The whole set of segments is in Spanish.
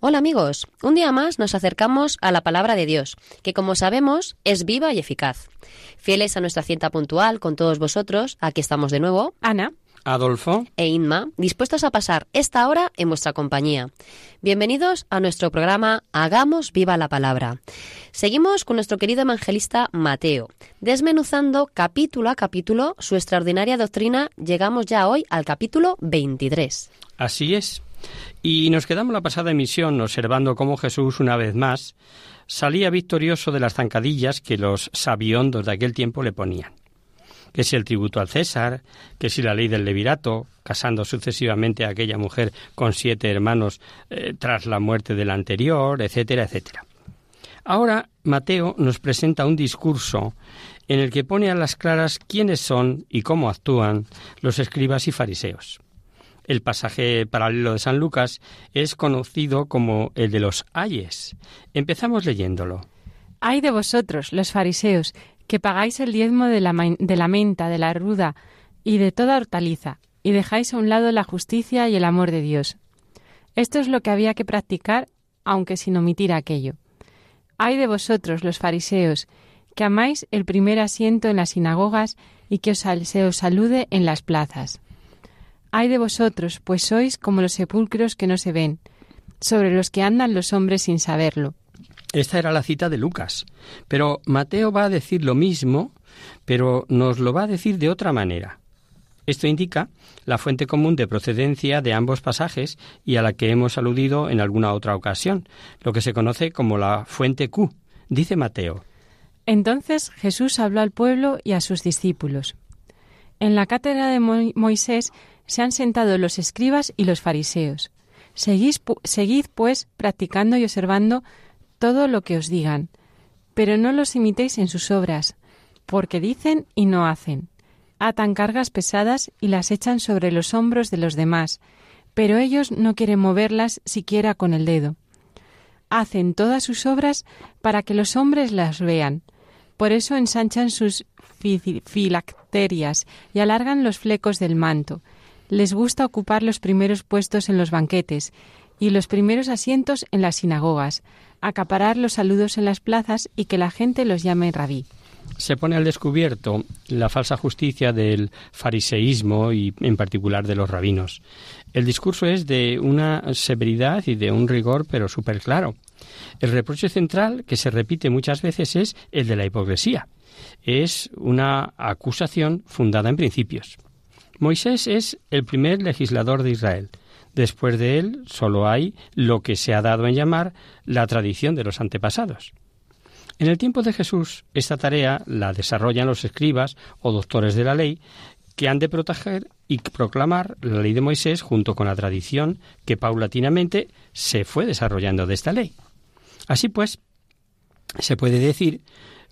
Hola amigos, un día más nos acercamos a la palabra de Dios, que como sabemos es viva y eficaz. Fieles a nuestra cita puntual con todos vosotros, aquí estamos de nuevo, Ana, Adolfo, e Inma, dispuestos a pasar esta hora en vuestra compañía. Bienvenidos a nuestro programa Hagamos viva la palabra. Seguimos con nuestro querido evangelista Mateo, desmenuzando capítulo a capítulo su extraordinaria doctrina. Llegamos ya hoy al capítulo 23. así es. Y nos quedamos la pasada emisión observando cómo Jesús, una vez más, salía victorioso de las zancadillas que los sabiondos de aquel tiempo le ponían. Que si el tributo al César, que si la ley del levirato, casando sucesivamente a aquella mujer con siete hermanos eh, tras la muerte del anterior, etcétera, etcétera. Ahora Mateo nos presenta un discurso en el que pone a las claras quiénes son y cómo actúan los escribas y fariseos. El pasaje paralelo de San Lucas es conocido como el de los ayes. Empezamos leyéndolo. hay de vosotros, los fariseos, que pagáis el diezmo de la, de la menta, de la ruda y de toda hortaliza, y dejáis a un lado la justicia y el amor de Dios. Esto es lo que había que practicar, aunque sin omitir aquello. Hay de vosotros, los fariseos, que amáis el primer asiento en las sinagogas y que os se os salude en las plazas. Hay de vosotros, pues sois como los sepulcros que no se ven, sobre los que andan los hombres sin saberlo. Esta era la cita de Lucas. Pero Mateo va a decir lo mismo, pero nos lo va a decir de otra manera. Esto indica la fuente común de procedencia de ambos pasajes y a la que hemos aludido en alguna otra ocasión, lo que se conoce como la fuente Q. Dice Mateo. Entonces Jesús habló al pueblo y a sus discípulos. En la cátedra de Mo- Moisés se han sentado los escribas y los fariseos. Seguid, pues, practicando y observando todo lo que os digan, pero no los imitéis en sus obras, porque dicen y no hacen. Atan cargas pesadas y las echan sobre los hombros de los demás, pero ellos no quieren moverlas siquiera con el dedo. Hacen todas sus obras para que los hombres las vean. Por eso ensanchan sus fi- filacterias y alargan los flecos del manto. Les gusta ocupar los primeros puestos en los banquetes y los primeros asientos en las sinagogas, acaparar los saludos en las plazas y que la gente los llame rabí. se pone al descubierto la falsa justicia del fariseísmo y en particular de los rabinos. El discurso es de una severidad y de un rigor pero súper claro. El reproche central que se repite muchas veces es el de la hipocresía. Es una acusación fundada en principios. Moisés es el primer legislador de Israel. Después de él solo hay lo que se ha dado en llamar la tradición de los antepasados. En el tiempo de Jesús, esta tarea la desarrollan los escribas o doctores de la ley que han de proteger y proclamar la ley de Moisés junto con la tradición que paulatinamente se fue desarrollando de esta ley. Así pues, se puede decir,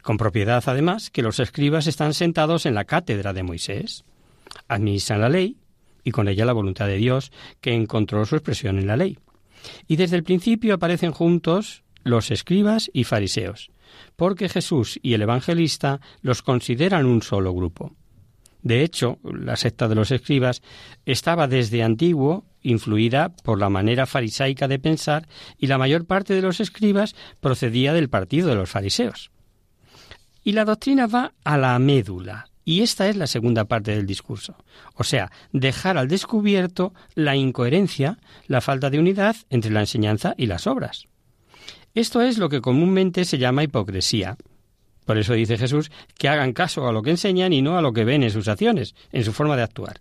con propiedad además, que los escribas están sentados en la cátedra de Moisés, administran la ley y con ella la voluntad de Dios que encontró su expresión en la ley. Y desde el principio aparecen juntos los escribas y fariseos, porque Jesús y el evangelista los consideran un solo grupo. De hecho, la secta de los escribas estaba desde antiguo influida por la manera farisaica de pensar y la mayor parte de los escribas procedía del partido de los fariseos. Y la doctrina va a la médula, y esta es la segunda parte del discurso. O sea, dejar al descubierto la incoherencia, la falta de unidad entre la enseñanza y las obras. Esto es lo que comúnmente se llama hipocresía. Por eso dice Jesús que hagan caso a lo que enseñan y no a lo que ven en sus acciones, en su forma de actuar.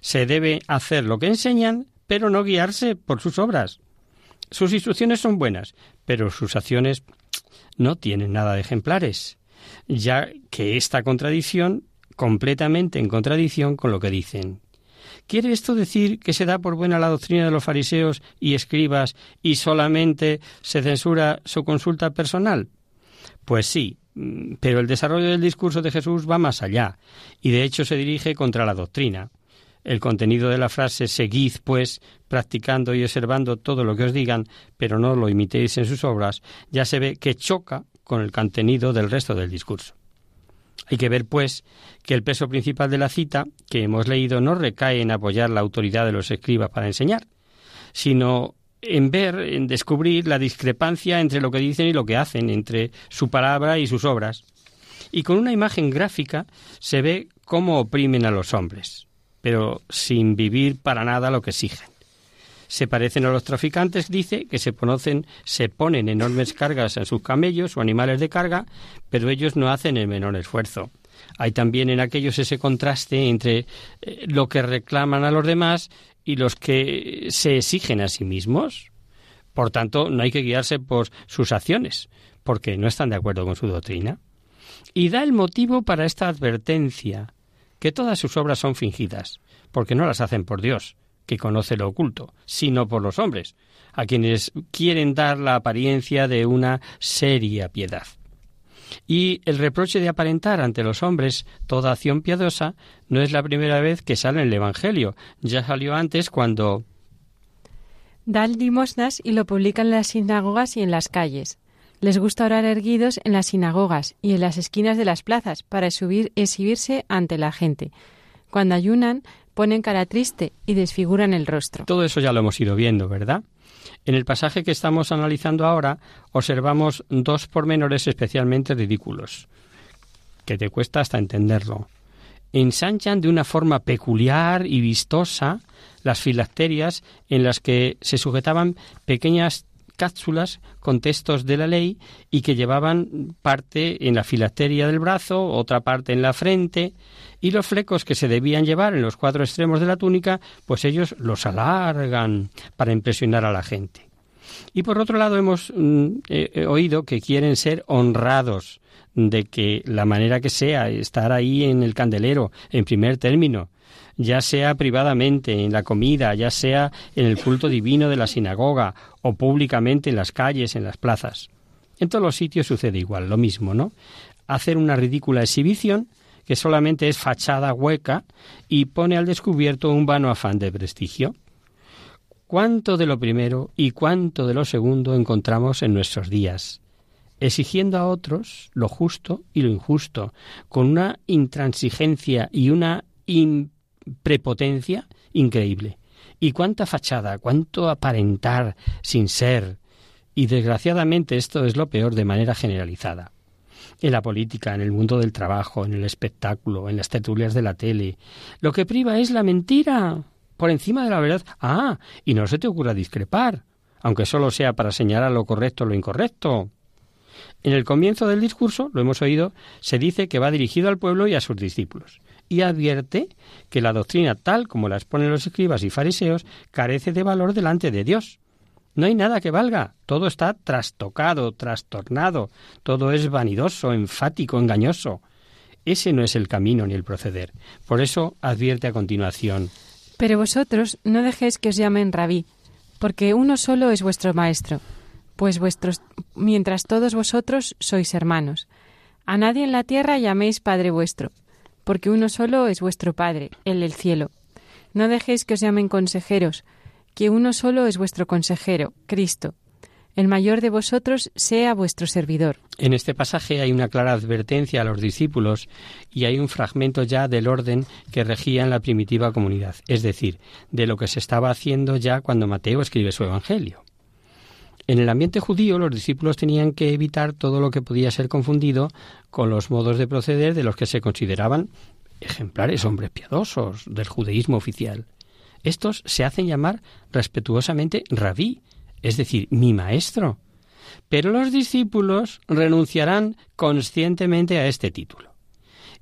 Se debe hacer lo que enseñan, pero no guiarse por sus obras. Sus instrucciones son buenas, pero sus acciones no tienen nada de ejemplares, ya que esta contradicción completamente en contradicción con lo que dicen. ¿Quiere esto decir que se da por buena la doctrina de los fariseos y escribas y solamente se censura su consulta personal? Pues sí, mm, pero el desarrollo del discurso de Jesús va más allá, y de hecho se dirige contra la doctrina. El contenido de la frase seguid, pues, practicando y observando todo lo que os digan, pero no lo imitéis en sus obras, ya se ve que choca con el contenido del resto del discurso. Hay que ver, pues, que el peso principal de la cita que hemos leído no recae en apoyar la autoridad de los escribas para enseñar, sino en ver, en descubrir la discrepancia entre lo que dicen y lo que hacen, entre su palabra y sus obras. Y con una imagen gráfica se ve cómo oprimen a los hombres, pero sin vivir para nada lo que exigen se parecen a los traficantes, dice, que se, conocen, se ponen enormes cargas en sus camellos o animales de carga, pero ellos no hacen el menor esfuerzo. Hay también en aquellos ese contraste entre eh, lo que reclaman a los demás y los que se exigen a sí mismos. Por tanto, no hay que guiarse por sus acciones, porque no están de acuerdo con su doctrina. Y da el motivo para esta advertencia, que todas sus obras son fingidas, porque no las hacen por Dios, que conoce lo oculto, sino por los hombres, a quienes quieren dar la apariencia de una seria piedad. Y el reproche de aparentar ante los hombres toda acción piadosa no es la primera vez que sale en el Evangelio, ya salió antes cuando Dan limosnas y lo publican en las sinagogas y en las calles. Les gusta orar erguidos en las sinagogas y en las esquinas de las plazas para subir, exhibirse ante la gente. Cuando ayunan, ponen cara triste y desfiguran el rostro. Todo eso ya lo hemos ido viendo, ¿verdad? En el pasaje que estamos analizando ahora observamos dos pormenores especialmente ridículos, que te cuesta hasta entenderlo. Ensanchan de una forma peculiar y vistosa las filacterias en las que se sujetaban pequeñas cápsulas con textos de la ley y que llevaban parte en la filacteria del brazo, otra parte en la frente, y los flecos que se debían llevar en los cuatro extremos de la túnica, pues ellos los alargan para impresionar a la gente. Y por otro lado hemos mm, oído que quieren ser honrados, de que la manera que sea estar ahí en el candelero en primer término, ya sea privadamente en la comida, ya sea en el culto divino de la sinagoga o públicamente en las calles, en las plazas. En todos los sitios sucede igual, lo mismo, ¿no? Hacer una ridícula exhibición que solamente es fachada hueca y pone al descubierto un vano afán de prestigio. ¿Cuánto de lo primero y cuánto de lo segundo encontramos en nuestros días? exigiendo a otros lo justo y lo injusto, con una intransigencia y una prepotencia increíble. Y cuánta fachada, cuánto aparentar sin ser. Y desgraciadamente esto es lo peor de manera generalizada. En la política, en el mundo del trabajo, en el espectáculo, en las tertulias de la tele. Lo que priva es la mentira, por encima de la verdad. Ah, y no se te ocurra discrepar, aunque solo sea para señalar lo correcto o lo incorrecto. En el comienzo del discurso, lo hemos oído, se dice que va dirigido al pueblo y a sus discípulos y advierte que la doctrina tal como la exponen los escribas y fariseos carece de valor delante de Dios. No hay nada que valga, todo está trastocado, trastornado, todo es vanidoso, enfático, engañoso. Ese no es el camino ni el proceder. Por eso advierte a continuación. Pero vosotros no dejéis que os llamen rabí, porque uno solo es vuestro maestro, pues vuestros, mientras todos vosotros sois hermanos. A nadie en la tierra llaméis Padre vuestro, porque uno solo es vuestro Padre, el del cielo. No dejéis que os llamen consejeros, que uno solo es vuestro consejero, Cristo. El mayor de vosotros sea vuestro servidor. En este pasaje hay una clara advertencia a los discípulos y hay un fragmento ya del orden que regía en la primitiva comunidad, es decir, de lo que se estaba haciendo ya cuando Mateo escribe su Evangelio. En el ambiente judío los discípulos tenían que evitar todo lo que podía ser confundido con los modos de proceder de los que se consideraban ejemplares hombres piadosos del judaísmo oficial. Estos se hacen llamar respetuosamente rabí, es decir, mi maestro. Pero los discípulos renunciarán conscientemente a este título.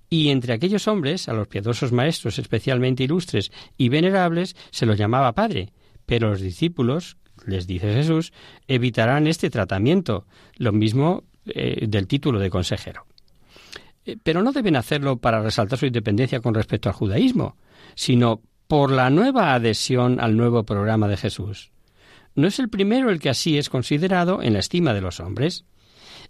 Y entre aquellos hombres, a los piadosos maestros especialmente ilustres y venerables, se los llamaba padre, pero los discípulos, les dice Jesús, evitarán este tratamiento, lo mismo eh, del título de consejero. Eh, pero no deben hacerlo para resaltar su independencia con respecto al judaísmo, sino por la nueva adhesión al nuevo programa de Jesús. No es el primero el que así es considerado en la estima de los hombres.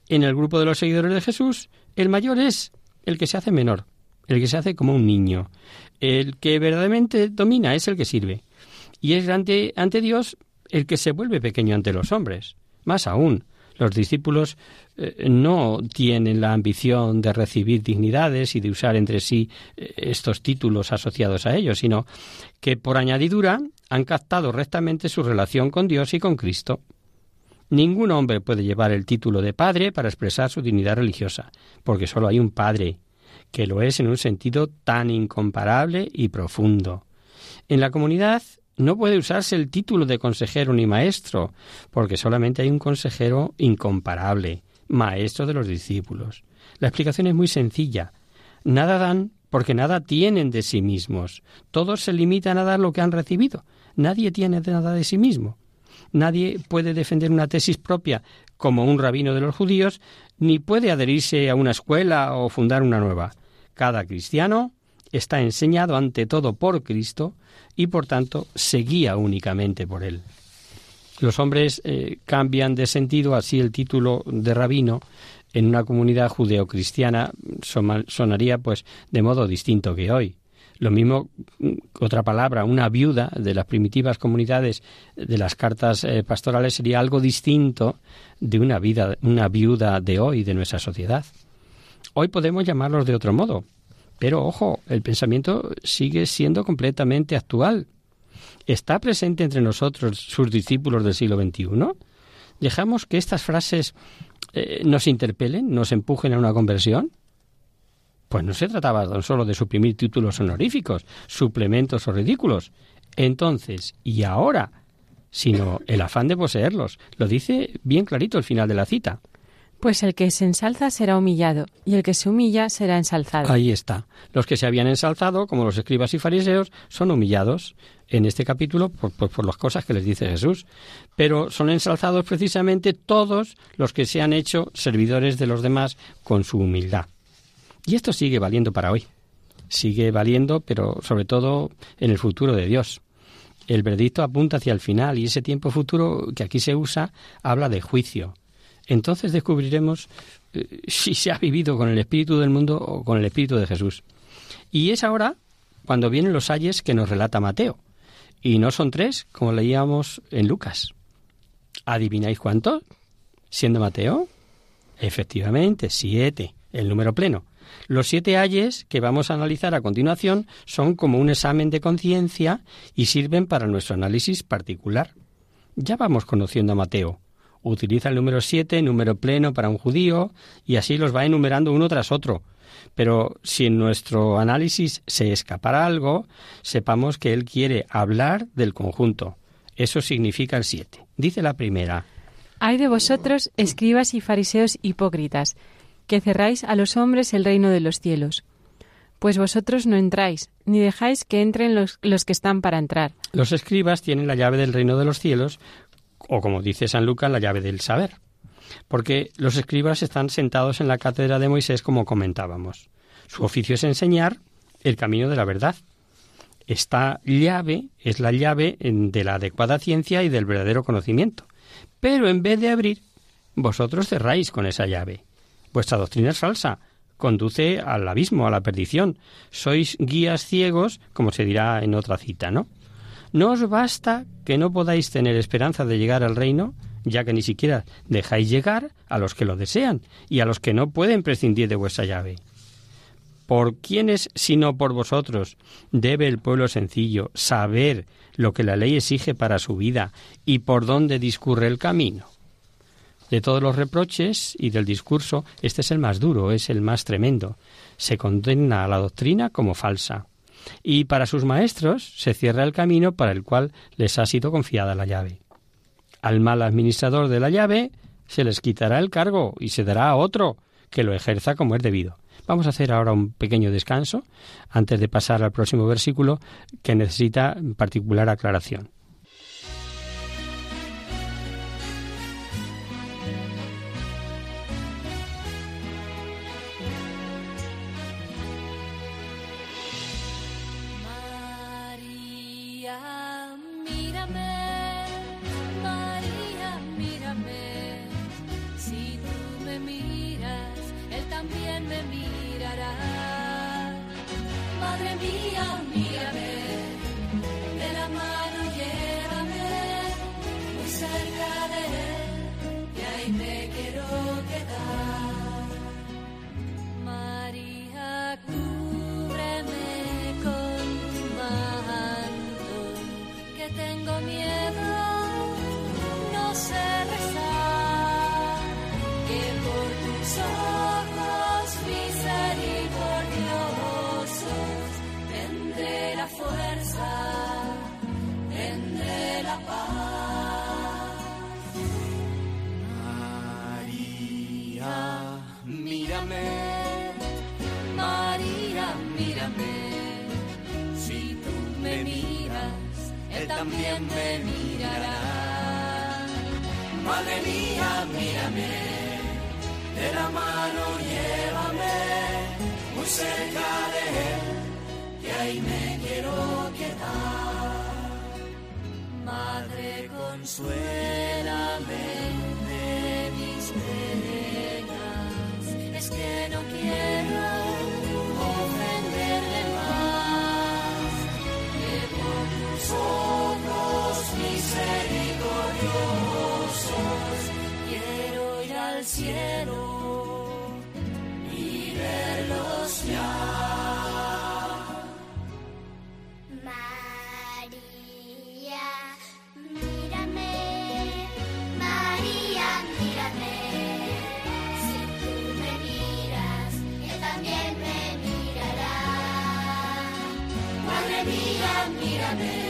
En el grupo de los seguidores de Jesús, el mayor es el que se hace menor, el que se hace como un niño. El que verdaderamente domina es el que sirve. Y es ante, ante Dios el que se vuelve pequeño ante los hombres. Más aún, los discípulos eh, no tienen la ambición de recibir dignidades y de usar entre sí eh, estos títulos asociados a ellos, sino que por añadidura han captado rectamente su relación con Dios y con Cristo. Ningún hombre puede llevar el título de padre para expresar su dignidad religiosa, porque solo hay un padre, que lo es en un sentido tan incomparable y profundo. En la comunidad no puede usarse el título de consejero ni maestro, porque solamente hay un consejero incomparable, maestro de los discípulos. La explicación es muy sencilla. Nada dan porque nada tienen de sí mismos. Todos se limitan a dar lo que han recibido. Nadie tiene nada de sí mismo. Nadie puede defender una tesis propia como un rabino de los judíos, ni puede adherirse a una escuela o fundar una nueva. Cada cristiano está enseñado ante todo por Cristo y por tanto se guía únicamente por él. Los hombres eh, cambian de sentido, así el título de rabino en una comunidad judeocristiana sonaría pues de modo distinto que hoy. Lo mismo, mm, otra palabra, una viuda de las primitivas comunidades de las cartas eh, pastorales sería algo distinto de una vida, una viuda de hoy, de nuestra sociedad. Hoy podemos llamarlos de otro modo, pero ojo, el pensamiento sigue siendo completamente actual. ¿Está presente entre nosotros sus discípulos del siglo XXI? ¿Dejamos que estas frases eh, nos interpelen, nos empujen a una conversión? Pues no se trataba tan solo de suprimir títulos honoríficos, suplementos o ridículos. Entonces, y ahora, sino el afán de poseerlos. Lo dice bien clarito el final de la cita. Pues el que se ensalza será humillado, y el que se humilla será ensalzado. Ahí está. Los que se habían ensalzado, como los escribas y fariseos, son humillados en este capítulo por, las cosas que les dice Jesús. Pero son ensalzados precisamente todos los que se han hecho servidores de los demás con su humildad. Y esto sigue valiendo para hoy. Sigue valiendo, pero sobre todo en el futuro de Dios. El veredicto apunta hacia el final y ese tiempo futuro que aquí se usa habla de juicio entonces descubriremos eh, si se ha vivido con el espíritu del mundo o con el espíritu de Jesús. Y es ahora cuando vienen los ayes que nos relata Mateo. Y no son tres, como leíamos en Lucas. ¿Adivináis cuántos? Siendo Mateo, efectivamente, siete, el número pleno. Los siete ayes que vamos a analizar a continuación son como un examen de conciencia y sirven para nuestro análisis particular. Ya vamos conociendo a Mateo, utiliza el número siete, número pleno para un judío, y así los va enumerando uno tras otro. Pero si en nuestro análisis se escapara algo, sepamos que él quiere hablar del conjunto. Eso significa el siete. Dice la primera. Hay de vosotros, escribas y fariseos hipócritas, que cerráis a los hombres el reino de los cielos. Pues vosotros no entráis, ni dejáis que entren los, los que están para entrar. Los escribas tienen la llave del reino de los cielos, o como dice San Lucas, la llave del saber. Porque los escribas están sentados en la cátedra de Moisés, como comentábamos. Su oficio es enseñar el camino de la verdad. Esta llave es la llave de la adecuada ciencia y del verdadero conocimiento. Pero en vez de abrir, vosotros cerráis con esa llave. Vuestra doctrina es falsa, conduce al abismo, a la perdición. Sois guías ciegos, como se dirá en otra cita, ¿no? ¿No os basta que no podáis tener esperanza de llegar al reino, ya que ni siquiera dejáis llegar a los que lo desean y a los que no pueden prescindir de vuestra llave? ¿Por quiénes, sino por vosotros, debe el pueblo sencillo saber lo que la ley exige para su vida y por dónde discurre el camino? De todos los reproches y del discurso, este es el más duro, es el más tremendo. Se condena a la doctrina como falsa y para sus maestros se cierra el camino para el cual les ha sido confiada la llave. Al mal administrador de la llave se les quitará el cargo y se dará a otro que lo ejerza como es debido. Vamos a hacer ahora un pequeño descanso antes de pasar al próximo versículo que necesita particular aclaración. Mírame, mírame.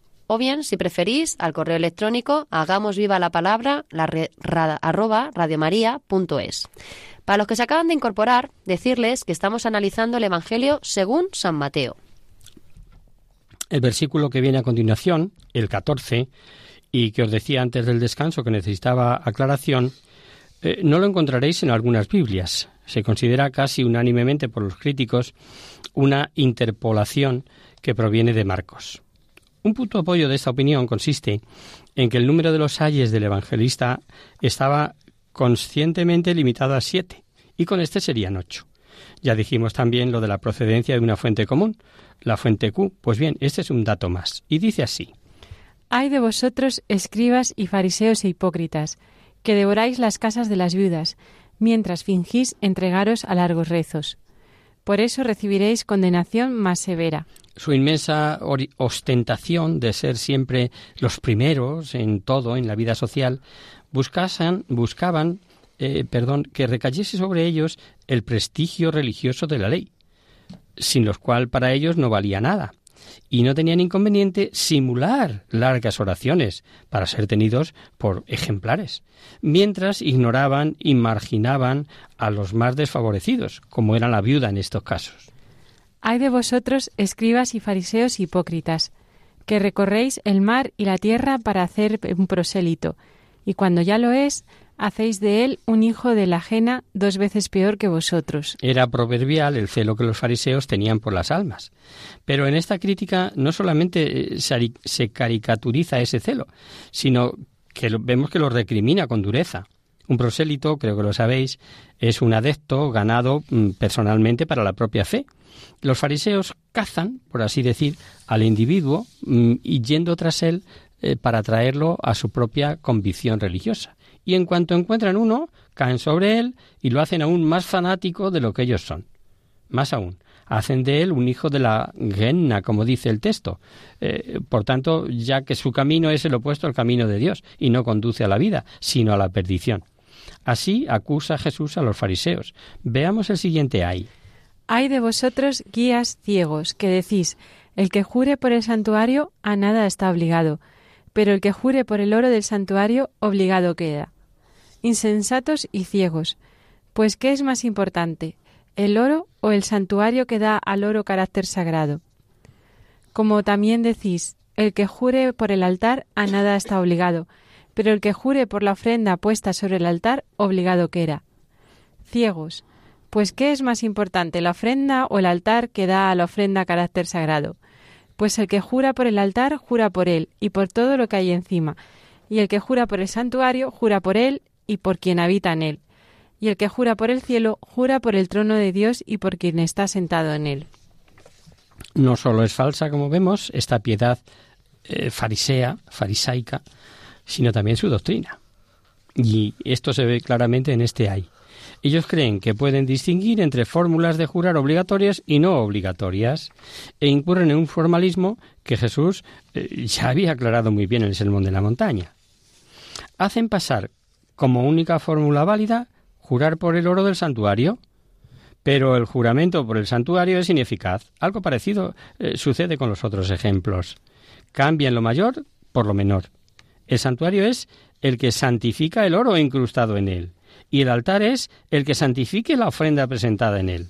O bien, si preferís, al correo electrónico hagamos viva la palabra la re- radiomaria.es. Para los que se acaban de incorporar, decirles que estamos analizando el Evangelio según San Mateo. El versículo que viene a continuación, el 14, y que os decía antes del descanso que necesitaba aclaración, eh, no lo encontraréis en algunas Biblias. Se considera casi unánimemente por los críticos una interpolación que proviene de Marcos. Un punto de apoyo de esta opinión consiste en que el número de los ayes del evangelista estaba conscientemente limitado a siete, y con este serían ocho. Ya dijimos también lo de la procedencia de una fuente común, la fuente Q. Pues bien, este es un dato más. Y dice así. Ay de vosotros, escribas y fariseos e hipócritas, que devoráis las casas de las viudas, mientras fingís entregaros a largos rezos. Por eso recibiréis condenación más severa. Su inmensa ostentación de ser siempre los primeros en todo, en la vida social, buscasan, buscaban eh, perdón, que recayese sobre ellos el prestigio religioso de la ley, sin los cual para ellos no valía nada. Y no tenían inconveniente simular largas oraciones para ser tenidos por ejemplares, mientras ignoraban y marginaban a los más desfavorecidos, como era la viuda en estos casos. Hay de vosotros, escribas y fariseos hipócritas, que recorréis el mar y la tierra para hacer un prosélito, y cuando ya lo es, hacéis de él un hijo de la ajena dos veces peor que vosotros. Era proverbial el celo que los fariseos tenían por las almas. Pero en esta crítica no solamente eh, se caricaturiza ese celo, sino que vemos que lo recrimina con dureza. Un prosélito, creo que lo sabéis, es un adepto ganado mm, personalmente para la propia fe. Los fariseos cazan, por así decir, al individuo mm, y yendo tras él eh, para traerlo a su propia convicción religiosa. Y en cuanto encuentran uno, caen sobre él y lo hacen aún más fanático de lo que ellos son. Más aún, hacen de él un hijo de la genna, como dice el texto. Eh, por tanto, ya que su camino es el opuesto al camino de Dios y no conduce a la vida, sino a la perdición. Así acusa Jesús a los fariseos. Veamos el siguiente ay. Hay de vosotros guías ciegos, que decís, el que jure por el santuario a nada está obligado, pero el que jure por el oro del santuario obligado queda. Insensatos y ciegos. Pues ¿qué es más importante, el oro o el santuario que da al oro carácter sagrado? Como también decís, el que jure por el altar a nada está obligado, pero el que jure por la ofrenda puesta sobre el altar obligado queda. Ciegos. Pues ¿qué es más importante, la ofrenda o el altar que da a la ofrenda carácter sagrado? Pues el que jura por el altar, jura por él y por todo lo que hay encima. Y el que jura por el santuario, jura por él y por quien habita en él. Y el que jura por el cielo, jura por el trono de Dios y por quien está sentado en él. No solo es falsa, como vemos, esta piedad eh, farisea, farisaica, sino también su doctrina. Y esto se ve claramente en este ay. Ellos creen que pueden distinguir entre fórmulas de jurar obligatorias y no obligatorias e incurren en un formalismo que Jesús eh, ya había aclarado muy bien en el Sermón de la Montaña. Hacen pasar como única fórmula válida jurar por el oro del santuario, pero el juramento por el santuario es ineficaz. Algo parecido eh, sucede con los otros ejemplos. Cambian lo mayor por lo menor. El santuario es el que santifica el oro incrustado en él y el altar es el que santifique la ofrenda presentada en él.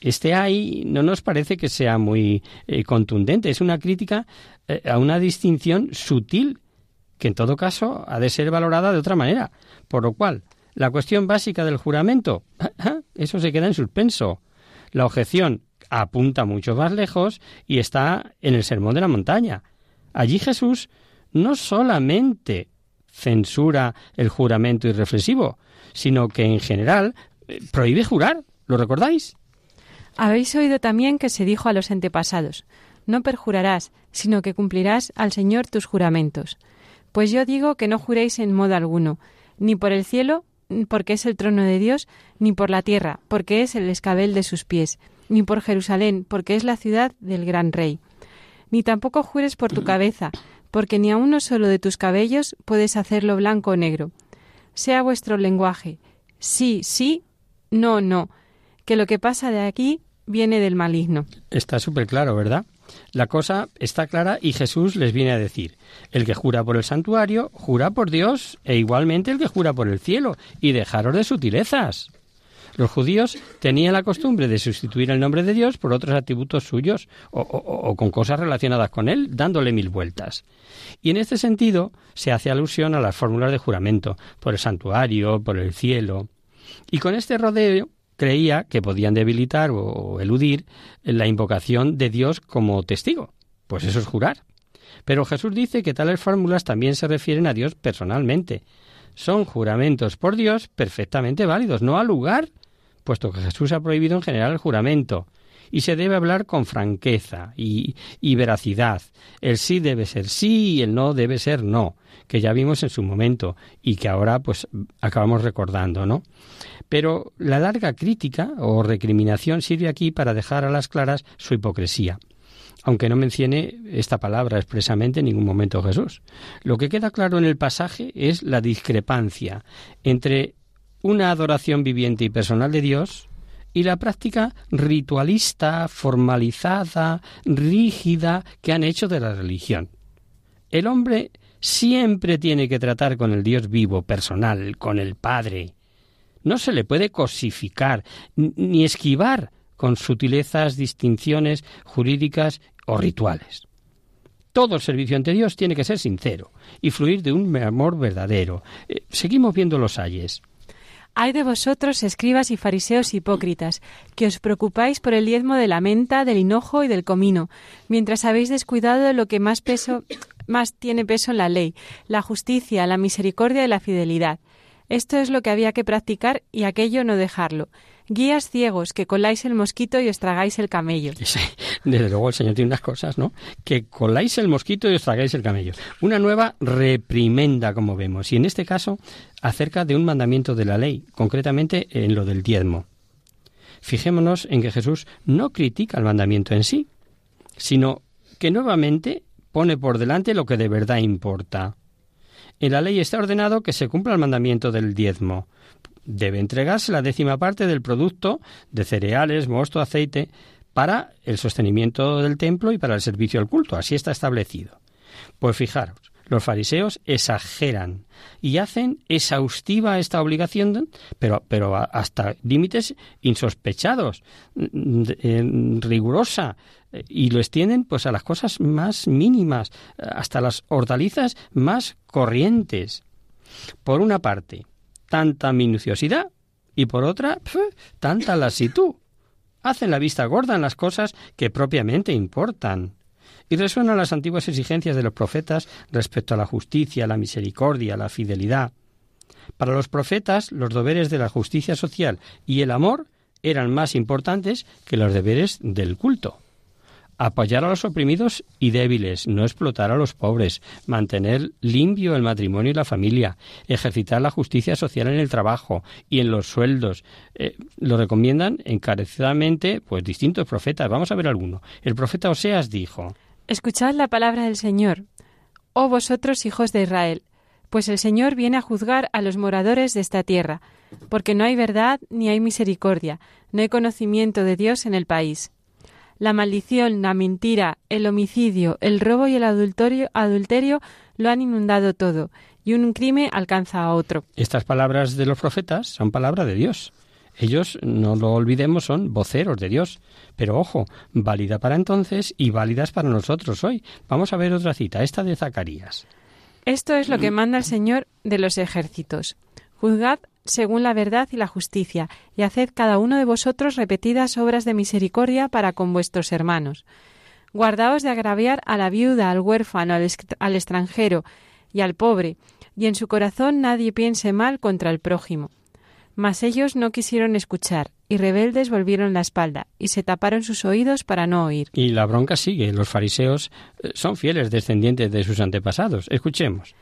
Este ahí no nos parece que sea muy eh, contundente, es una crítica eh, a una distinción sutil que en todo caso ha de ser valorada de otra manera, por lo cual la cuestión básica del juramento, eso se queda en suspenso. La objeción apunta mucho más lejos y está en el Sermón de la Montaña. Allí Jesús no solamente censura el juramento irreflexivo, sino que en general eh, prohíbe jurar. ¿Lo recordáis? Habéis oído también que se dijo a los antepasados, no perjurarás, sino que cumplirás al Señor tus juramentos. Pues yo digo que no juréis en modo alguno, ni por el cielo, porque es el trono de Dios, ni por la tierra, porque es el escabel de sus pies, ni por Jerusalén, porque es la ciudad del gran rey. Ni tampoco jures por tu cabeza, porque ni a uno solo de tus cabellos puedes hacerlo blanco o negro sea vuestro lenguaje sí, sí, no, no, que lo que pasa de aquí viene del maligno. Está súper claro, ¿verdad? La cosa está clara y Jesús les viene a decir, el que jura por el santuario, jura por Dios, e igualmente el que jura por el cielo, y dejaros de sutilezas. Los judíos tenían la costumbre de sustituir el nombre de Dios por otros atributos suyos o, con cosas relacionadas con él, dándole mil vueltas. Y en este sentido se hace alusión a las fórmulas de juramento, por el santuario, por el cielo. Y con este rodeo creía que podían debilitar o eludir la invocación de Dios como testigo. Pues eso es jurar. Pero Jesús dice que tales fórmulas también se refieren a Dios personalmente. Son juramentos por Dios perfectamente válidos, no al lugar puesto que Jesús ha prohibido en general el juramento, y se debe hablar con franqueza y, y, veracidad. El sí debe ser sí y el no debe ser no, que ya vimos en su momento y que ahora pues acabamos recordando, ¿no? Pero la larga crítica o recriminación sirve aquí para dejar a las claras su hipocresía aunque no mencione esta palabra expresamente en ningún momento Jesús. Lo que queda claro en el pasaje es la discrepancia entre una adoración viviente y personal de Dios y la práctica ritualista, formalizada, rígida que han hecho de la religión. El hombre siempre tiene que tratar con el Dios vivo, personal, con el Padre. No se le puede cosificar ni esquivar con sutilezas, distinciones jurídicas o rituales. Todo el servicio ante Dios tiene que ser sincero y fluir de un amor verdadero. Eh, seguimos viendo los ayes. Hay de vosotros, escribas y fariseos hipócritas, que os preocupáis por el diezmo de la menta, del hinojo y del comino, mientras habéis descuidado lo que más peso más tiene peso en la ley, la justicia, la misericordia y la fidelidad. Esto es lo que había que practicar y aquello no dejarlo. Guías ciegos, que coláis el mosquito y os tragáis el camello. Desde luego el Señor tiene unas cosas, ¿no? Que coláis el mosquito y os tragáis el camello. Una nueva reprimenda, como vemos, y en este caso acerca de un mandamiento de la ley, concretamente en lo del diezmo. Fijémonos en que Jesús no critica el mandamiento en sí, sino que nuevamente pone por delante lo que de verdad importa. En la ley está ordenado que se cumpla el mandamiento del diezmo. Debe entregarse la décima parte del producto de cereales, mosto, aceite, para el sostenimiento del templo y para el servicio al culto. Así está establecido. Pues fijaros, los fariseos exageran y hacen exhaustiva esta obligación, pero, pero hasta límites insospechados, rigurosa, y lo extienden pues a las cosas más mínimas, hasta las hortalizas más corrientes. Por una parte, tanta minuciosidad y por otra, tanta lasitud. Hacen la vista gorda en las cosas que propiamente importan. Y resuenan las antiguas exigencias de los profetas respecto a la justicia, la misericordia, la fidelidad. Para los profetas, los deberes de la justicia social y el amor eran más importantes que los deberes del culto apoyar a los oprimidos y débiles, no explotar a los pobres, mantener limpio el matrimonio y la familia, ejercitar la justicia social en el trabajo y en los sueldos. Eh, lo recomiendan encarecidamente pues distintos profetas. Vamos a ver alguno. El profeta Oseas dijo: Escuchad la palabra del Señor, oh vosotros hijos de Israel, pues el Señor viene a juzgar a los moradores de esta tierra, porque no hay verdad ni hay misericordia, no hay conocimiento de Dios en el país. La maldición, la mentira, el homicidio, el robo y el adulterio, adulterio lo han inundado todo, y un crimen alcanza a otro. Estas palabras de los profetas son palabras de Dios. Ellos, no lo olvidemos, son voceros de Dios. Pero ojo, válida para entonces y válidas para nosotros hoy. Vamos a ver otra cita, esta de Zacarías. Esto es lo que manda el Señor de los ejércitos. Juzgad según la verdad y la justicia, y haced cada uno de vosotros repetidas obras de misericordia para con vuestros hermanos. Guardaos de agraviar a la viuda, al huérfano, al, extranjero y al pobre, y en su corazón nadie piense mal contra el prójimo. Mas ellos no quisieron escuchar, y rebeldes volvieron la espalda, y se taparon sus oídos para no oír. Y la bronca sigue. Los fariseos eh, son fieles descendientes de sus antepasados. Escuchemos.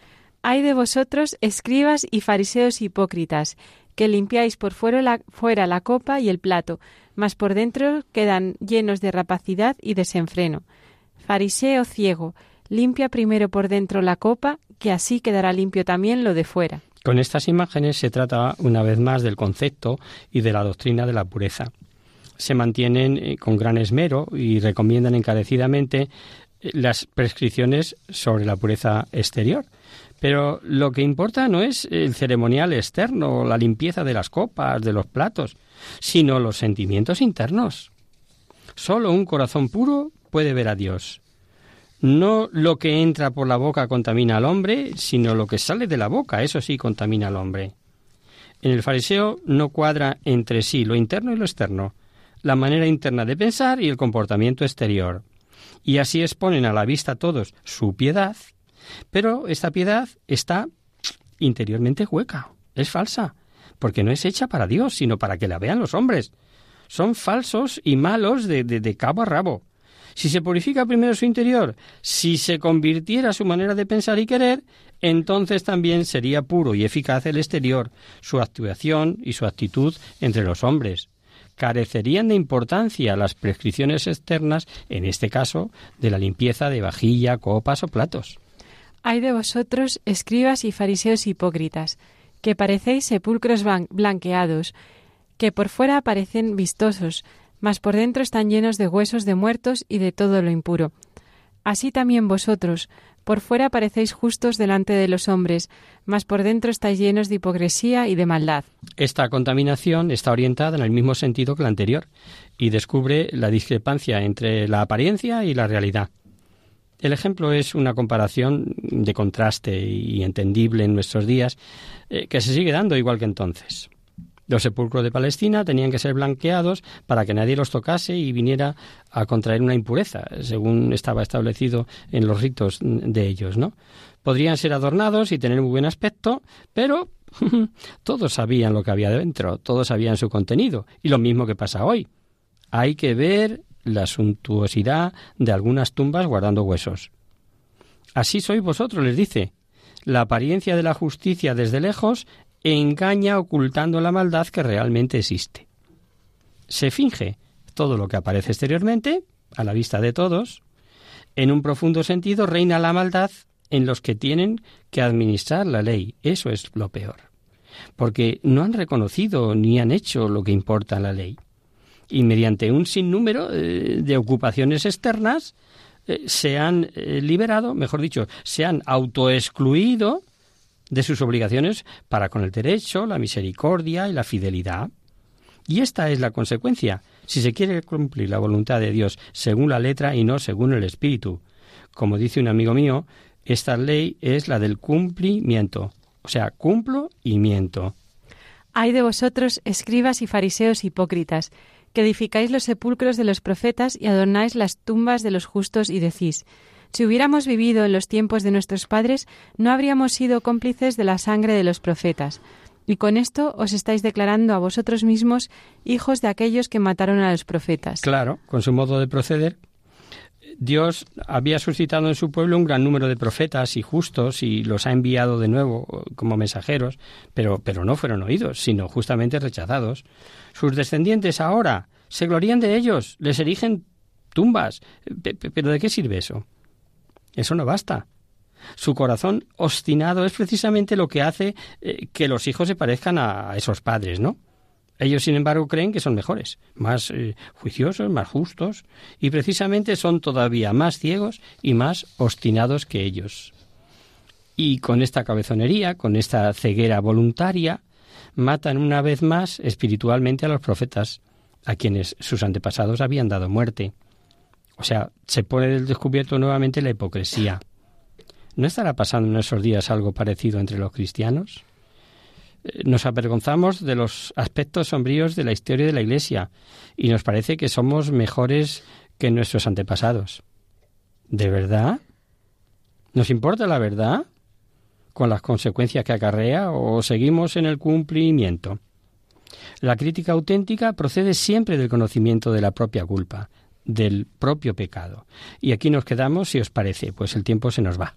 Hay de vosotros, escribas y fariseos hipócritas, que limpiáis por fuera la, fuera la copa y el plato, mas por dentro quedan llenos de rapacidad y desenfreno. Fariseo ciego, limpia primero por dentro la copa, que así quedará limpio también lo de fuera. Con estas imágenes se trata una vez más del concepto y de la doctrina de la pureza. Se mantienen eh, con gran esmero y recomiendan encarecidamente eh, las prescripciones sobre la pureza exterior, pero lo que importa no es el ceremonial externo, la limpieza de las copas, de los platos, sino los sentimientos internos. Solo un corazón puro puede ver a Dios. No lo que entra por la boca contamina al hombre, sino lo que sale de la boca, eso sí contamina al hombre. En el fariseo no cuadra entre sí lo interno y lo externo, la manera interna de pensar y el comportamiento exterior. Y así exponen a la vista todos su piedad pero esta piedad está interiormente hueca, es falsa, porque no es hecha para Dios, sino para que la vean los hombres. Son falsos y malos de, de, cabo a rabo. Si se purifica primero su interior, si se convirtiera su manera de pensar y querer, entonces también sería puro y eficaz el exterior, su actuación y su actitud entre los hombres. Carecerían de importancia las prescripciones externas, en este caso, de la limpieza de vajilla, copas o platos. Hay de vosotros, escribas y fariseos hipócritas, que parecéis sepulcros blanqueados, que por fuera parecen vistosos, mas por dentro están llenos de huesos de muertos y de todo lo impuro. Así también vosotros, Por fuera parecéis justos delante de los hombres, mas por dentro estáis llenos de hipocresía y de maldad. Esta contaminación está orientada en el mismo sentido que la anterior y descubre la discrepancia entre la apariencia y la realidad. El ejemplo es una comparación de contraste y entendible en nuestros días eh, que se sigue dando igual que entonces. Los sepulcros de Palestina tenían que ser blanqueados para que nadie los tocase y viniera a contraer una impureza, según estaba establecido en los ritos de ellos, ¿no? Podrían ser adornados y tener muy buen aspecto, pero todos sabían lo que había dentro, todos sabían su contenido, y lo mismo que pasa hoy. Hay que ver la suntuosidad de algunas tumbas guardando huesos. Así sois vosotros, les dice. La apariencia de la justicia desde lejos engaña ocultando la maldad que realmente existe. Se finge todo lo que aparece exteriormente, a la vista de todos. En un profundo sentido reina la maldad en los que tienen que administrar la ley. Eso es lo peor. Porque no han reconocido ni han hecho lo que importa la ley. Y mediante un sinnúmero eh, de ocupaciones externas eh, se han eh, liberado, mejor dicho, se han autoexcluido de sus obligaciones para con el derecho, la misericordia y la fidelidad. Y esta es la consecuencia, si se quiere cumplir la voluntad de Dios según la letra y no según el espíritu. Como dice un amigo mío, esta ley es la del cumplimiento, o sea, cumplo y miento. Hay de vosotros, escribas y fariseos hipócritas, que edificáis los sepulcros de los profetas y adornáis las tumbas de los justos y decís, si hubiéramos vivido en los tiempos de nuestros padres, no habríamos sido cómplices de la sangre de los profetas. Y con esto os estáis declarando a vosotros mismos hijos de aquellos que mataron a los profetas. Claro, con su modo de proceder, Dios había suscitado en su pueblo un gran número de profetas y justos y los ha enviado de nuevo como mensajeros, pero, pero no fueron oídos, sino justamente rechazados. Sus descendientes ahora se glorían de ellos, les erigen tumbas. ¿Pero de qué sirve eso? Eso no basta. Su corazón obstinado es precisamente lo que hace eh, que los hijos se parezcan a, esos padres, ¿no? Ellos, sin embargo, creen que son mejores, más eh, juiciosos, más justos, y precisamente son todavía más ciegos y más obstinados que ellos. Y con esta cabezonería, con esta ceguera voluntaria, matan una vez más espiritualmente a los profetas, a quienes sus antepasados habían dado muerte. O sea, se pone del descubierto nuevamente la hipocresía. ¿No estará pasando en esos días algo parecido entre los cristianos? Nos avergonzamos de los aspectos sombríos de la historia de la Iglesia y nos parece que somos mejores que nuestros antepasados. ¿De verdad? ¿Nos importa la verdad? con las consecuencias que acarrea o seguimos en el cumplimiento. La crítica auténtica procede siempre del conocimiento de la propia culpa, del propio pecado. Y aquí nos quedamos, si os parece, pues el tiempo se nos va.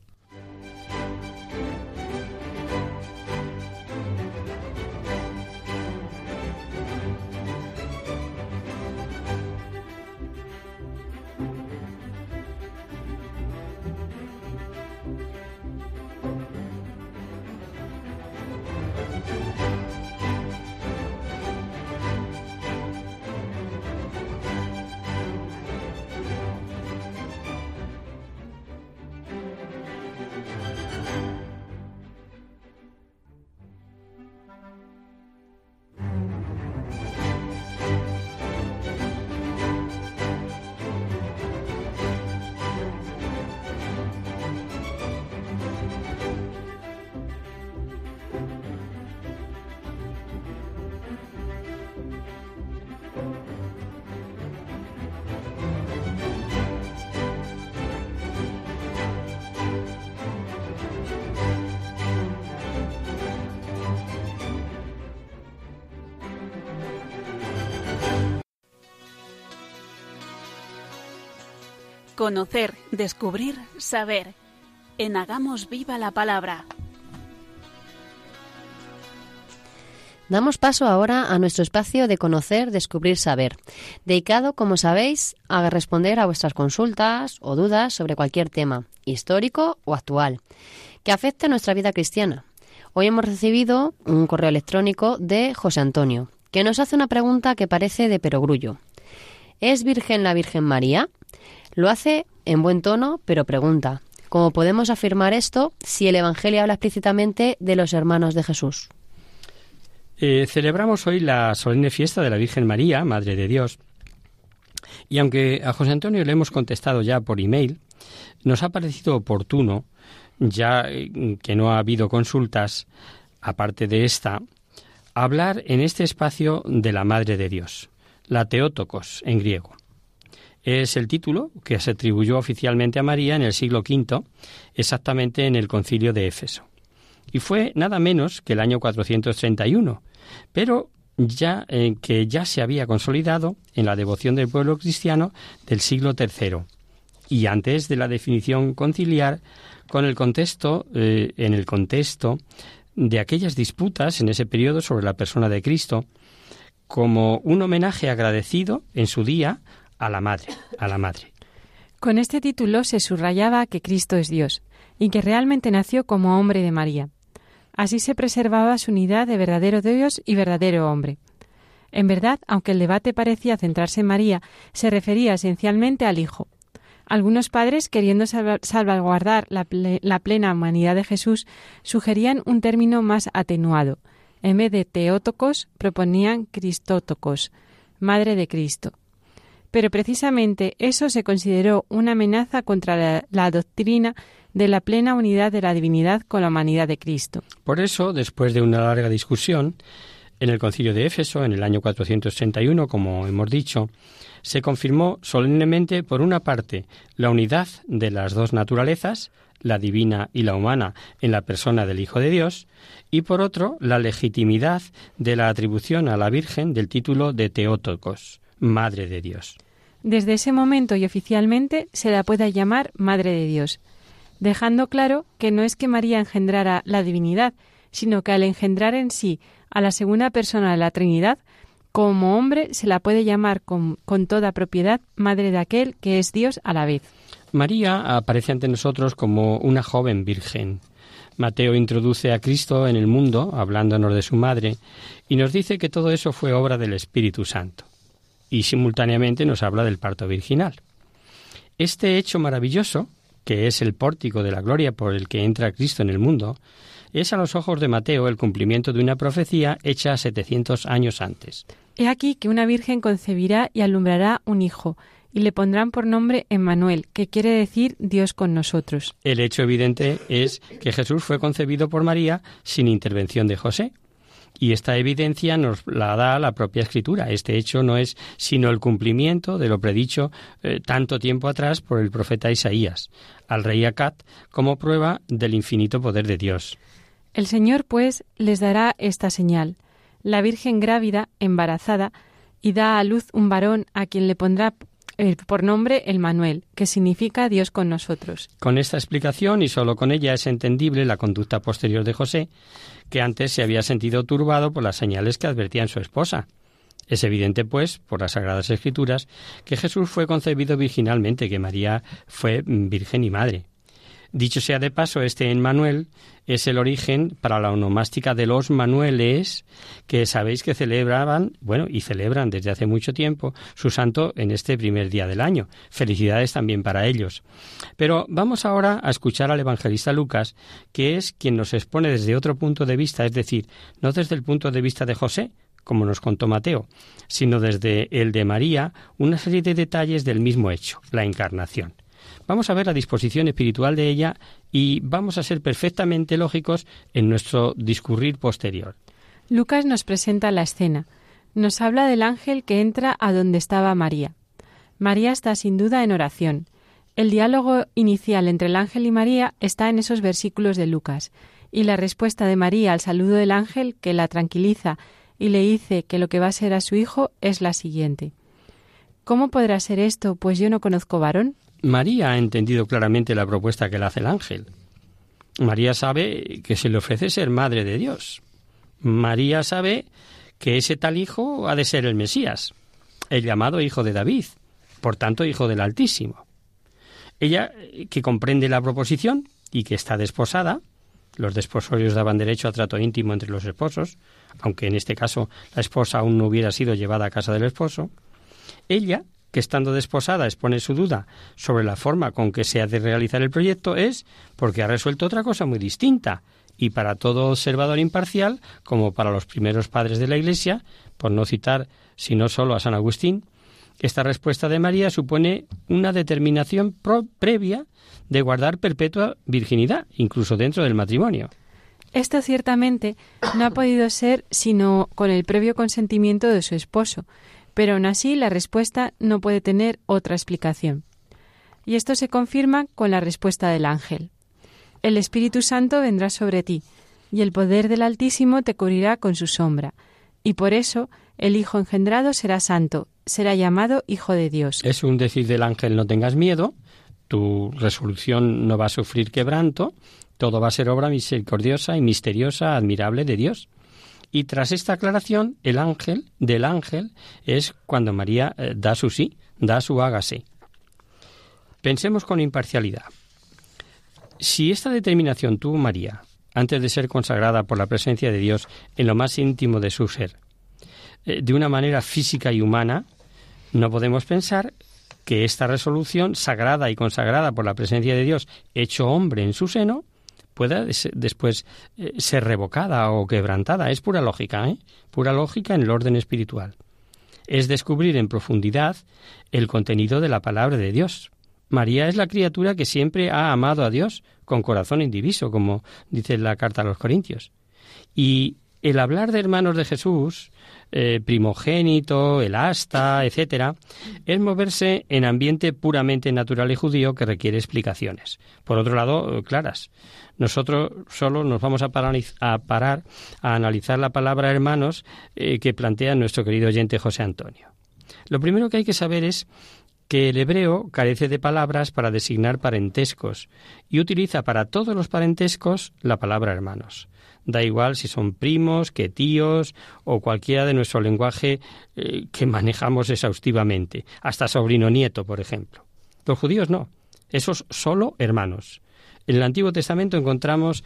Conocer, descubrir, saber. En Hagamos Viva la Palabra. Damos paso ahora a nuestro espacio de conocer, descubrir, saber, dedicado, como sabéis, a responder a vuestras consultas o dudas sobre cualquier tema, histórico o actual, que afecte a nuestra vida cristiana. Hoy hemos recibido un correo electrónico de José Antonio, que nos hace una pregunta que parece de perogrullo. ¿Es virgen la Virgen María? Lo hace en buen tono, pero pregunta, ¿Cómo podemos afirmar esto si el Evangelio habla explícitamente de los hermanos de Jesús? Eh, celebramos hoy la solemne fiesta de la Virgen María, Madre de Dios. Y aunque a José Antonio le hemos contestado ya por email, nos ha parecido oportuno, ya que no ha habido consultas, aparte de esta, hablar en este espacio de la Madre de Dios, la Teótocos en griego. Es el título que se atribuyó oficialmente a María en el siglo V, exactamente en el concilio de Éfeso. Y fue nada menos que el año 431, pero ya eh, que ya se había consolidado en la devoción del pueblo cristiano del siglo III y antes de la definición conciliar con el contexto eh, en el contexto de aquellas disputas en ese periodo sobre la persona de Cristo como un homenaje agradecido en su día a la madre, a la madre. Con este título se subrayaba que Cristo es Dios y que realmente nació como hombre de María. Así se preservaba su unidad de verdadero Dios y verdadero hombre. En verdad, aunque el debate parecía centrarse en María, se refería esencialmente al Hijo. Algunos padres, queriendo salvaguardar la, plena humanidad de Jesús, sugerían un término más atenuado. En vez de Teótocos, proponían Cristótocos, Madre de Cristo. Pero precisamente eso se consideró una amenaza contra la, doctrina de la plena unidad de la divinidad con la humanidad de Cristo. Por eso, después de una larga discusión, en el concilio de Éfeso, en el año 461, como hemos dicho, se confirmó solemnemente, por una parte, la unidad de las dos naturalezas, la divina y la humana, en la persona del Hijo de Dios, y por otro, la legitimidad de la atribución a la Virgen del título de Teótocos, Madre de Dios. Desde ese momento y oficialmente se la puede llamar Madre de Dios, dejando claro que no es que María engendrara la divinidad, sino que al engendrar en sí a la segunda persona de la Trinidad, como hombre se la puede llamar con, con, toda propiedad madre de aquel que es Dios a la vez. María aparece ante nosotros como una joven virgen. Mateo introduce a Cristo en el mundo, hablándonos de su madre, y nos dice que todo eso fue obra del Espíritu Santo. Y simultáneamente nos habla del parto virginal. Este hecho maravilloso, que es el pórtico de la gloria por el que entra Cristo en el mundo, es a los ojos de Mateo el cumplimiento de una profecía hecha 700 años antes. He aquí que una virgen concebirá y alumbrará un hijo, y le pondrán por nombre Emmanuel, que quiere decir Dios con nosotros. El hecho evidente es que Jesús fue concebido por María sin intervención de José. Y esta evidencia nos la da la propia escritura. Este hecho no es sino el cumplimiento de lo predicho eh, tanto tiempo atrás por el profeta Isaías al rey Acat como prueba del infinito poder de Dios. El Señor, pues, les dará esta señal. La Virgen grávida, embarazada, y da a luz un varón a quien le pondrá por nombre el Manuel, que significa Dios con nosotros. Con esta explicación y solo con ella es entendible la conducta posterior de José, que antes se había sentido turbado por las señales que advertían su esposa. Es evidente, pues, por las Sagradas Escrituras, que Jesús fue concebido virginalmente, que María fue virgen y madre. Dicho sea de paso, este Emmanuel es el origen para la onomástica de los Manueles, que sabéis que celebraban, bueno, y celebran desde hace mucho tiempo su santo en este primer día del año. Felicidades también para ellos. Pero vamos ahora a escuchar al evangelista Lucas, que es quien nos expone desde otro punto de vista, es decir, no desde el punto de vista de José, como nos contó Mateo, sino desde el de María, una serie de detalles del mismo hecho, la encarnación. Vamos a ver la disposición espiritual de ella y vamos a ser perfectamente lógicos en nuestro discurrir posterior. Lucas nos presenta la escena. Nos habla del ángel que entra a donde estaba María. María está sin duda en oración. El diálogo inicial entre el ángel y María está en esos versículos de Lucas, y la respuesta de María al saludo del ángel, que la tranquiliza y le dice que lo que va a ser a su hijo, es la siguiente. ¿Cómo podrá ser esto, pues yo no conozco varón? María ha entendido claramente la propuesta que le hace el ángel. María sabe que se le ofrece ser madre de Dios. María sabe que ese tal hijo ha de ser el Mesías, el llamado hijo de David, por tanto hijo del Altísimo. Ella, que comprende la proposición y que está desposada, los desposorios daban derecho a trato íntimo entre los esposos, aunque en este caso la esposa aún no hubiera sido llevada a casa del esposo, ella que estando desposada expone su duda sobre la forma con que se ha de realizar el proyecto es porque ha resuelto otra cosa muy distinta. Y para todo observador imparcial, como para los primeros padres de la Iglesia, por no citar sino solo a San Agustín, esta respuesta de María supone una determinación previa de guardar perpetua virginidad, incluso dentro del matrimonio. Esto ciertamente no ha podido ser sino con el previo consentimiento de su esposo, pero aún así la respuesta no puede tener otra explicación. Y esto se confirma con la respuesta del ángel. El Espíritu Santo vendrá sobre ti, y el poder del Altísimo te cubrirá con su sombra, y por eso el Hijo engendrado será santo, será llamado Hijo de Dios. Es un decir del ángel no tengas miedo, tu resolución no va a sufrir quebranto, todo va a ser obra misericordiosa y misteriosa, admirable de Dios. Y tras esta aclaración, el ángel del ángel es cuando María eh, da su sí, da su hágase. Pensemos con imparcialidad. Si esta determinación tuvo María antes de ser consagrada por la presencia de Dios en lo más íntimo de su ser, eh, de una manera física y humana, no podemos pensar que esta resolución sagrada y consagrada por la presencia de Dios, hecho hombre en su seno, pueda después eh, ser revocada o quebrantada. Es pura lógica, ¿eh? Pura lógica en el orden espiritual. Es descubrir en profundidad el contenido de la palabra de Dios. María es la criatura que siempre ha amado a Dios con corazón indiviso, como dice la carta a los Corintios. Y el hablar de hermanos de Jesús, eh, primogénito, el asta, etcétera, es moverse en ambiente puramente natural y judío que requiere explicaciones. Por otro lado, claras. Nosotros solo nos vamos a, parar a analizar la palabra hermanos eh, que plantea nuestro querido oyente José Antonio. Lo primero que hay que saber es que el hebreo carece de palabras para designar parentescos y utiliza para todos los parentescos la palabra hermanos. Da igual si son primos, que tíos o cualquiera de nuestro lenguaje eh, que manejamos exhaustivamente, hasta sobrino nieto, por ejemplo. Los judíos no, esos solo hermanos. En el Antiguo Testamento encontramos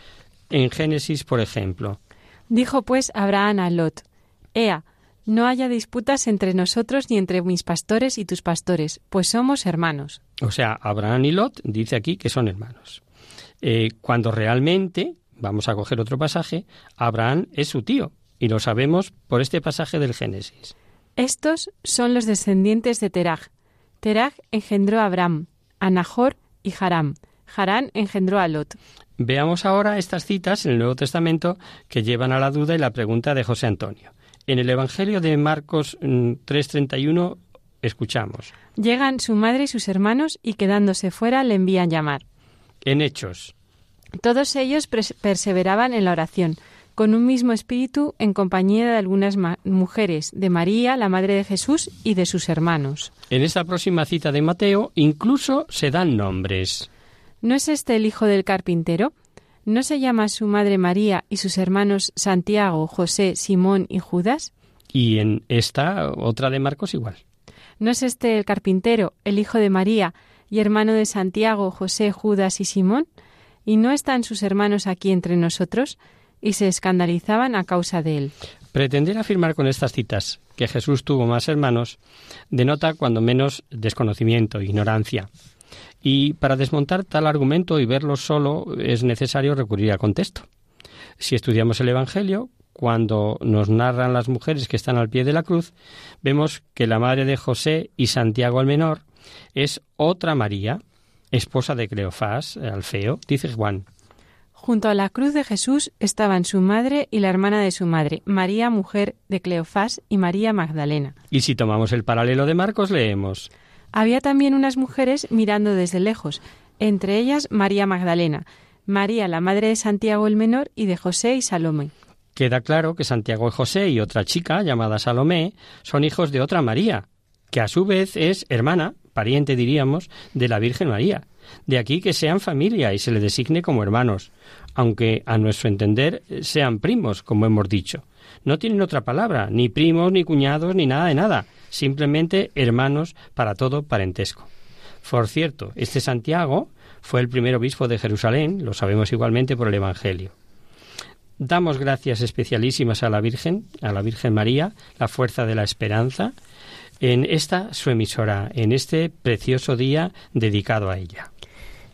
en Génesis, por ejemplo. Dijo pues Abraham a Lot, Ea, no haya disputas entre nosotros ni entre mis pastores y tus pastores, pues somos hermanos. O sea, Abraham y Lot dice aquí que son hermanos. Eh, cuando realmente, vamos a coger otro pasaje, Abraham es su tío, y lo sabemos por este pasaje del Génesis. Estos son los descendientes de Teraj. Teraj engendró a Abraham, a Nahor y Haram. Harán engendró a Lot. Veamos ahora estas citas en el Nuevo Testamento que llevan a la duda y la pregunta de José Antonio. En el Evangelio de Marcos 3:31 mm, escuchamos. Llegan su madre y sus hermanos y quedándose fuera le envían llamar. En Hechos. Todos ellos perseveraban en la oración, con un mismo espíritu en compañía de algunas mujeres, de María, la madre de Jesús, y de sus hermanos. En esta próxima cita de Mateo incluso se dan nombres. ¿No es este el hijo del carpintero? ¿No se llama su madre María y sus hermanos Santiago, José, Simón y Judas? Y en esta otra de Marcos igual. ¿No es este el carpintero, el hijo de María y hermano de Santiago, José, Judas y Simón? ¿Y no están sus hermanos aquí entre nosotros? Y se escandalizaban a causa de él. Pretender afirmar con estas citas que Jesús tuvo más hermanos denota cuando menos desconocimiento, ignorancia. Y para desmontar tal argumento y verlo solo es necesario recurrir a contexto. Si estudiamos el Evangelio, cuando nos narran las mujeres que están al pie de la cruz, vemos que la madre de José y Santiago el menor es otra María, esposa de Cleofás, Alfeo, dice Juan. Junto a la cruz de Jesús estaban su madre y la hermana de su madre, María, mujer de Cleofás, y María Magdalena. Y si tomamos el paralelo de Marcos, leemos había también unas mujeres mirando desde lejos, entre ellas María Magdalena, María la madre de Santiago el Menor y de José y Salomé. Queda claro que Santiago y José y otra chica llamada Salomé son hijos de otra María, que a su vez es hermana, pariente diríamos, de la Virgen María. De aquí que sean familia y se le designe como hermanos, aunque a nuestro entender sean primos, como hemos dicho. No tienen otra palabra, ni primos, ni cuñados, ni nada de nada simplemente hermanos para todo parentesco. Por cierto, este Santiago fue el primer obispo de Jerusalén, lo sabemos igualmente por el Evangelio. Damos gracias especialísimas a la Virgen, a la Virgen María, la fuerza de la esperanza, en esta su emisora, en este precioso día dedicado a ella.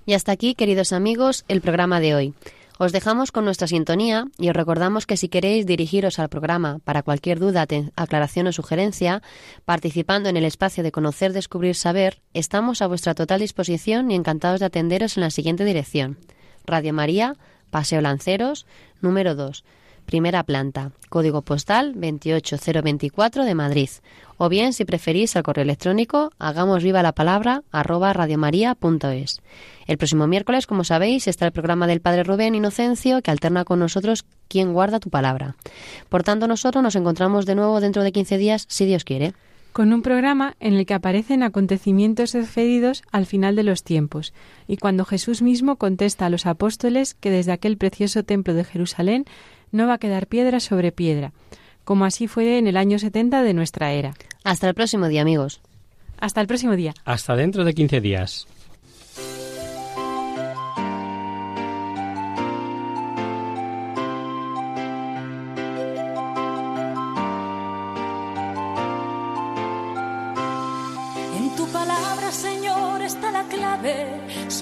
Y hasta aquí, queridos amigos, el programa de hoy. Os dejamos con nuestra sintonía y os recordamos que si queréis dirigiros al programa para cualquier duda, aclaración o sugerencia, participando en el espacio de Conocer, Descubrir, Saber, estamos a vuestra total disposición y encantados de atenderos en la siguiente dirección. Radio María, Paseo Lanceros, número 2, primera planta, código postal 28024 de Madrid. O bien, si preferís, al correo electrónico, hagamos viva la palabra arroba radiomaria.es. El próximo miércoles, como sabéis, está el programa del Padre Rubén Inocencio que alterna con nosotros quien guarda tu palabra. Por tanto, nosotros nos encontramos de nuevo dentro de 15 días, si Dios quiere con un programa en el que aparecen acontecimientos sucedidos al final de los tiempos, y cuando Jesús mismo contesta a los apóstoles que desde aquel precioso templo de Jerusalén no va a quedar piedra sobre piedra, como así fue en el año 70 de nuestra era. Hasta el próximo día, amigos. Hasta el próximo día. Hasta dentro de 15 días.